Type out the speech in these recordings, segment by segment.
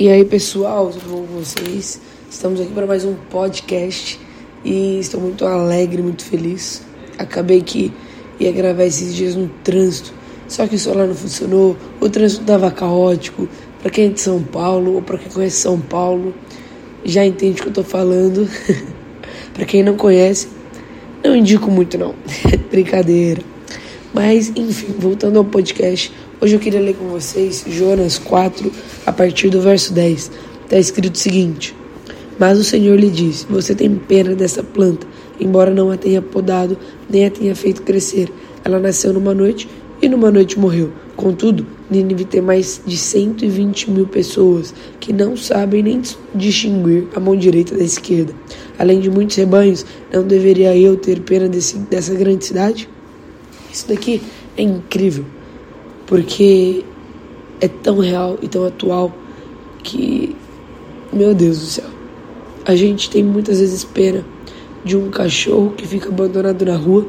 E aí, pessoal, tudo bom com vocês? Estamos aqui para mais um podcast e estou muito alegre, muito feliz. Acabei que ia gravar esses dias no trânsito, só que o celular não funcionou, o trânsito estava caótico. Para quem é de São Paulo ou para quem conhece São Paulo, já entende o que eu estou falando. para quem não conhece, não indico muito não. Brincadeira. Mas, enfim, voltando ao podcast, hoje eu queria ler com vocês Jonas 4, a partir do verso 10. Está escrito o seguinte: Mas o Senhor lhe disse: Você tem pena dessa planta, embora não a tenha podado, nem a tenha feito crescer. Ela nasceu numa noite e numa noite morreu. Contudo, Nínive tem mais de 120 mil pessoas que não sabem nem distinguir a mão direita da esquerda. Além de muitos rebanhos, não deveria eu ter pena desse, dessa grande cidade? Isso daqui é incrível, porque é tão real e tão atual que, meu Deus do céu, a gente tem muitas vezes pena de um cachorro que fica abandonado na rua,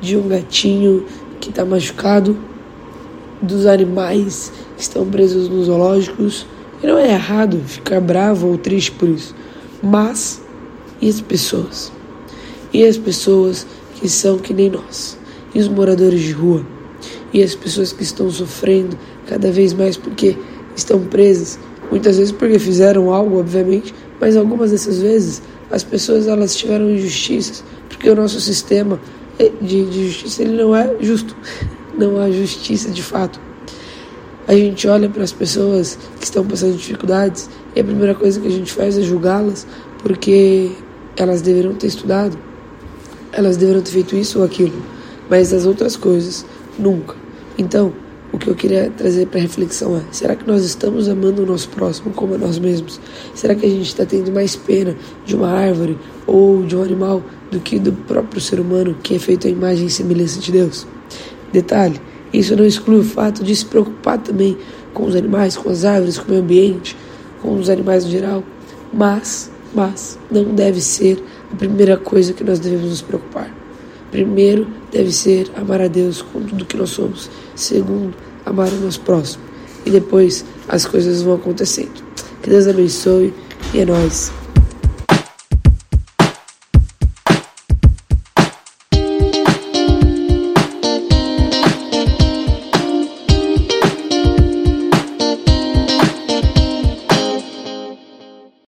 de um gatinho que está machucado, dos animais que estão presos nos zoológicos. E não é errado ficar bravo ou triste por isso, mas e as pessoas? E as pessoas que são que nem nós? E os moradores de rua e as pessoas que estão sofrendo cada vez mais porque estão presas, muitas vezes porque fizeram algo, obviamente, mas algumas dessas vezes as pessoas elas tiveram injustiças, porque o nosso sistema de, de justiça ele não é justo, não há justiça de fato. A gente olha para as pessoas que estão passando dificuldades e a primeira coisa que a gente faz é julgá-las porque elas deveriam ter estudado, elas deveriam ter feito isso ou aquilo mas as outras coisas, nunca. Então, o que eu queria trazer para reflexão é: será que nós estamos amando o nosso próximo como a nós mesmos? Será que a gente está tendo mais pena de uma árvore ou de um animal do que do próprio ser humano que é feito à imagem e semelhança de Deus? Detalhe: isso não exclui o fato de se preocupar também com os animais, com as árvores, com o meio ambiente, com os animais no geral, mas, mas não deve ser a primeira coisa que nós devemos nos preocupar. Primeiro deve ser amar a Deus com tudo que nós somos. Segundo, amar o nosso próximo. E depois as coisas vão acontecendo. Que Deus abençoe e é nóis.